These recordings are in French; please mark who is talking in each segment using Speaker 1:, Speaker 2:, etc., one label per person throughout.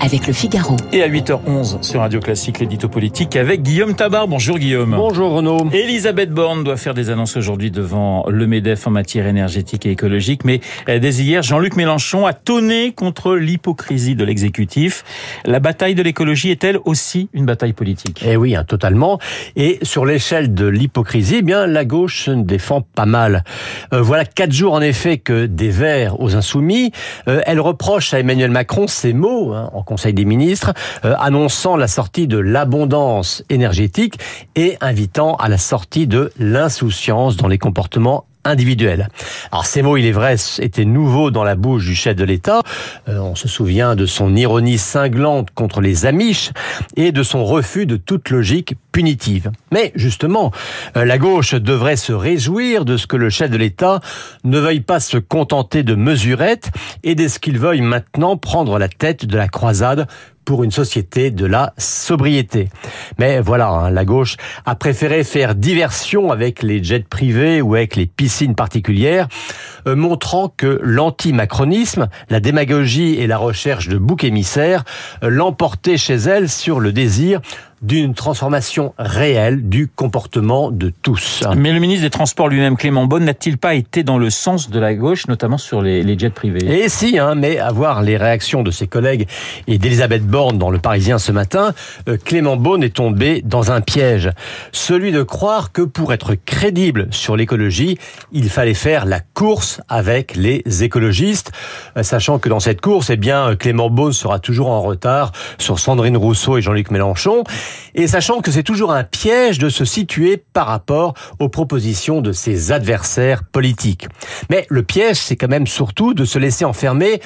Speaker 1: avec le Figaro.
Speaker 2: Et à 8h11 sur Radio Classique, l'édito politique avec Guillaume Tabar. Bonjour Guillaume.
Speaker 3: Bonjour Renaud.
Speaker 2: Elisabeth Borne doit faire des annonces aujourd'hui devant le MEDEF en matière énergétique et écologique. Mais dès hier, Jean-Luc Mélenchon a tonné contre l'hypocrisie de l'exécutif. La bataille de l'écologie est-elle aussi une bataille politique?
Speaker 3: Eh oui, hein, totalement. Et sur l'échelle de l'hypocrisie, eh bien la gauche se défend pas mal. Euh, voilà quatre jours en effet que des Verts aux Insoumis, euh, elle reproche à Emmanuel Macron ces mots hein, en Conseil des ministres, euh, annonçant la sortie de l'abondance énergétique et invitant à la sortie de l'insouciance dans les comportements individuels. Alors ces mots, il est vrai, étaient nouveaux dans la bouche du chef de l'État. Euh, on se souvient de son ironie cinglante contre les Amish et de son refus de toute logique punitive. Mais justement, euh, la gauche devrait se réjouir de ce que le chef de l'État ne veuille pas se contenter de mesurettes et de ce qu'il veuille maintenant prendre la tête de la croisade pour une société de la sobriété. Mais voilà, hein, la gauche a préféré faire diversion avec les jets privés ou avec les piscines particulières, euh, montrant que l'anti-macronisme, la démagogie et la recherche de boucs émissaires euh, l'emportaient chez elle sur le désir d'une transformation réelle du comportement de tous.
Speaker 2: Mais le ministre des Transports lui-même, Clément Beaune, n'a-t-il pas été dans le sens de la gauche, notamment sur les, les jets privés?
Speaker 3: Et si, hein, mais à voir les réactions de ses collègues et d'Elisabeth Borne dans Le Parisien ce matin, euh, Clément Beaune est tombé dans un piège. Celui de croire que pour être crédible sur l'écologie, il fallait faire la course avec les écologistes, euh, sachant que dans cette course, eh bien, Clément Beaune sera toujours en retard sur Sandrine Rousseau et Jean-Luc Mélenchon et sachant que c'est toujours un piège de se situer par rapport aux propositions de ses adversaires politiques. Mais le piège, c'est quand même surtout de se laisser enfermer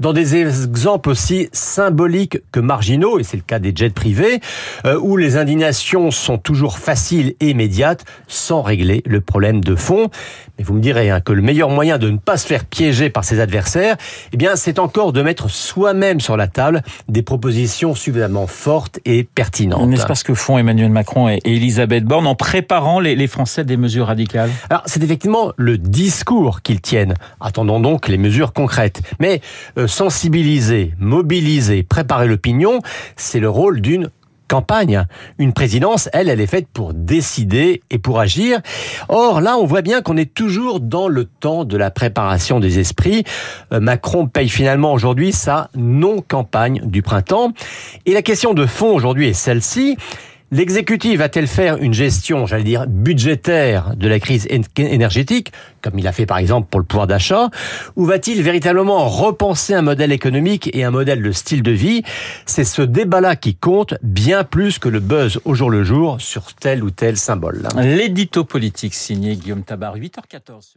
Speaker 3: dans des exemples aussi symboliques que marginaux, et c'est le cas des jets privés, euh, où les indignations sont toujours faciles et immédiates, sans régler le problème de fond. Mais vous me direz hein, que le meilleur moyen de ne pas se faire piéger par ses adversaires, eh bien, c'est encore de mettre soi-même sur la table des propositions suffisamment fortes et pertinentes.
Speaker 2: N'est-ce pas ce que font Emmanuel Macron et Elisabeth Borne en préparant les, Français des mesures radicales?
Speaker 3: Alors, c'est effectivement le discours qu'ils tiennent. Attendons donc les mesures concrètes. Mais euh, sensibiliser, mobiliser, préparer l'opinion, c'est le rôle d'une campagne. Une présidence, elle, elle est faite pour décider et pour agir. Or, là, on voit bien qu'on est toujours dans le temps de la préparation des esprits. Euh, Macron paye finalement aujourd'hui sa non-campagne du printemps. Et la question de fond aujourd'hui est celle-ci. L'exécutif va-t-elle faire une gestion, j'allais dire, budgétaire de la crise énergétique, comme il a fait par exemple pour le pouvoir d'achat, ou va-t-il véritablement repenser un modèle économique et un modèle de style de vie? C'est ce débat-là qui compte bien plus que le buzz au jour le jour sur tel ou tel symbole.
Speaker 2: L'édito politique signé Guillaume Tabar, 8h14.